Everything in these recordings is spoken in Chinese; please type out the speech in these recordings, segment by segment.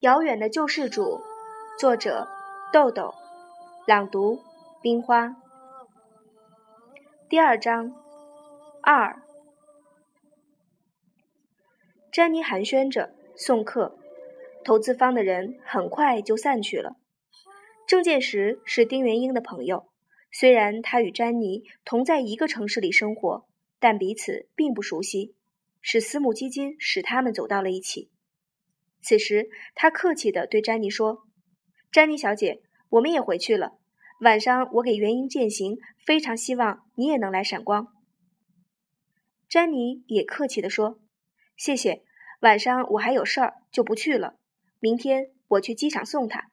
遥远的救世主作者豆豆朗读冰花。第二章二。珍妮寒暄着送客。投资方的人很快就散去了。郑建石是丁元英的朋友，虽然他与詹妮同在一个城市里生活，但彼此并不熟悉。是私募基金使他们走到了一起。此时，他客气地对詹妮说：“詹妮小姐，我们也回去了。晚上我给元英饯行，非常希望你也能来闪光。”詹妮也客气地说：“谢谢，晚上我还有事儿，就不去了。明天我去机场送他。”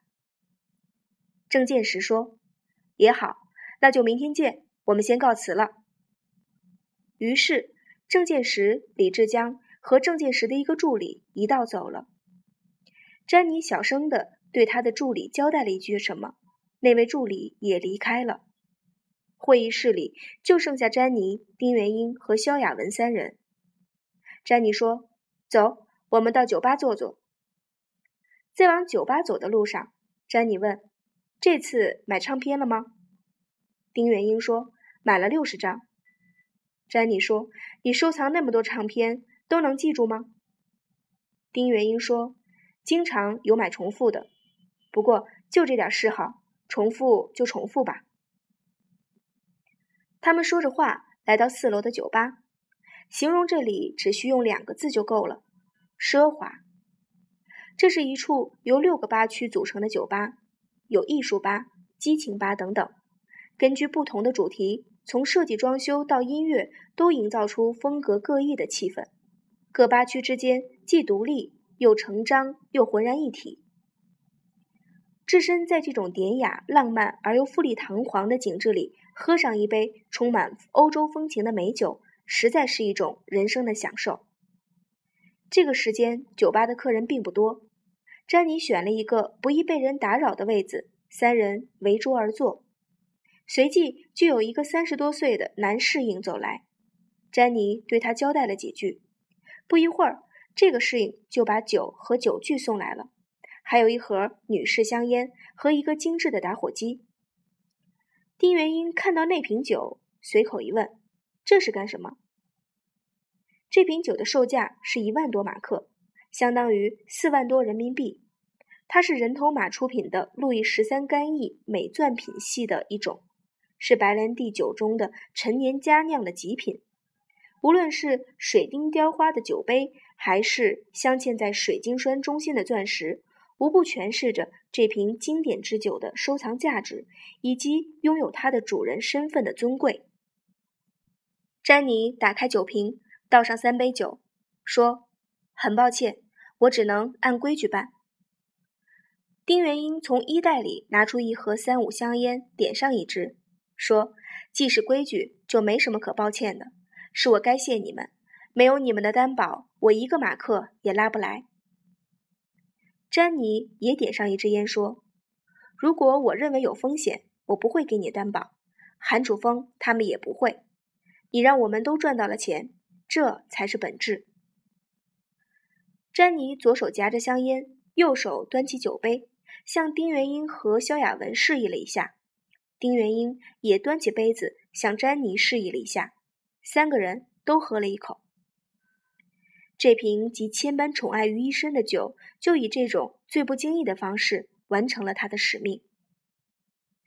郑建石说：“也好，那就明天见。我们先告辞了。”于是。郑建石、李志江和郑建石的一个助理一道走了。詹妮小声的对他的助理交代了一句什么，那位助理也离开了。会议室里就剩下詹妮、丁元英和萧亚文三人。詹妮说：“走，我们到酒吧坐坐。”在往酒吧走的路上，詹妮问：“这次买唱片了吗？”丁元英说：“买了六十张。”詹妮说：“你收藏那么多唱片，都能记住吗？”丁元英说：“经常有买重复的，不过就这点嗜好，重复就重复吧。”他们说着话，来到四楼的酒吧。形容这里只需用两个字就够了：奢华。这是一处由六个吧区组成的酒吧，有艺术吧、激情吧等等，根据不同的主题。从设计、装修到音乐，都营造出风格各异的气氛。各八区之间既独立又成章，又浑然一体。置身在这种典雅、浪漫而又富丽堂皇的景致里，喝上一杯充满欧洲风情的美酒，实在是一种人生的享受。这个时间，酒吧的客人并不多。詹妮选了一个不易被人打扰的位子，三人围桌而坐。随即就有一个三十多岁的男侍应走来，詹妮对他交代了几句。不一会儿，这个侍应就把酒和酒具送来了，还有一盒女士香烟和一个精致的打火机。丁元英看到那瓶酒，随口一问：“这是干什么？”这瓶酒的售价是一万多马克，相当于四万多人民币。它是人头马出品的路易十三干邑美钻品系的一种。是白兰地酒中的陈年佳酿的极品，无论是水晶雕花的酒杯，还是镶嵌在水晶栓中心的钻石，无不诠释着这瓶经典之酒的收藏价值，以及拥有它的主人身份的尊贵。詹妮打开酒瓶，倒上三杯酒，说：“很抱歉，我只能按规矩办。”丁元英从衣袋里拿出一盒三五香烟，点上一支。说：“既是规矩，就没什么可抱歉的。是我该谢你们，没有你们的担保，我一个马克也拉不来。”詹妮也点上一支烟，说：“如果我认为有风险，我不会给你担保。韩楚风他们也不会。你让我们都赚到了钱，这才是本质。”詹妮左手夹着香烟，右手端起酒杯，向丁元英和萧亚文示意了一下。丁元英也端起杯子向詹妮示意了一下，三个人都喝了一口。这瓶集千般宠爱于一身的酒，就以这种最不经意的方式完成了他的使命。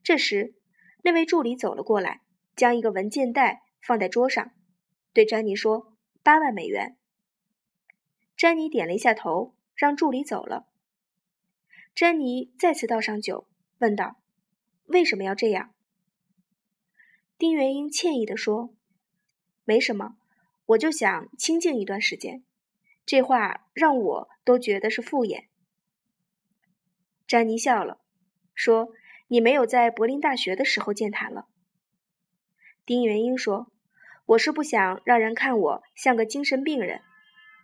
这时，那位助理走了过来，将一个文件袋放在桌上，对詹妮说：“八万美元。”詹妮点了一下头，让助理走了。詹妮再次倒上酒，问道。为什么要这样？丁元英歉意地说：“没什么，我就想清静一段时间。”这话让我都觉得是敷衍。詹妮笑了，说：“你没有在柏林大学的时候健谈了。”丁元英说：“我是不想让人看我像个精神病人，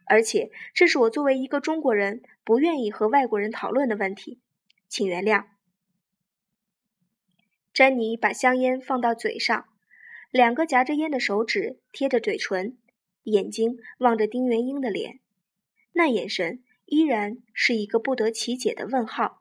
而且这是我作为一个中国人不愿意和外国人讨论的问题，请原谅。”詹妮把香烟放到嘴上，两个夹着烟的手指贴着嘴唇，眼睛望着丁元英的脸，那眼神依然是一个不得其解的问号。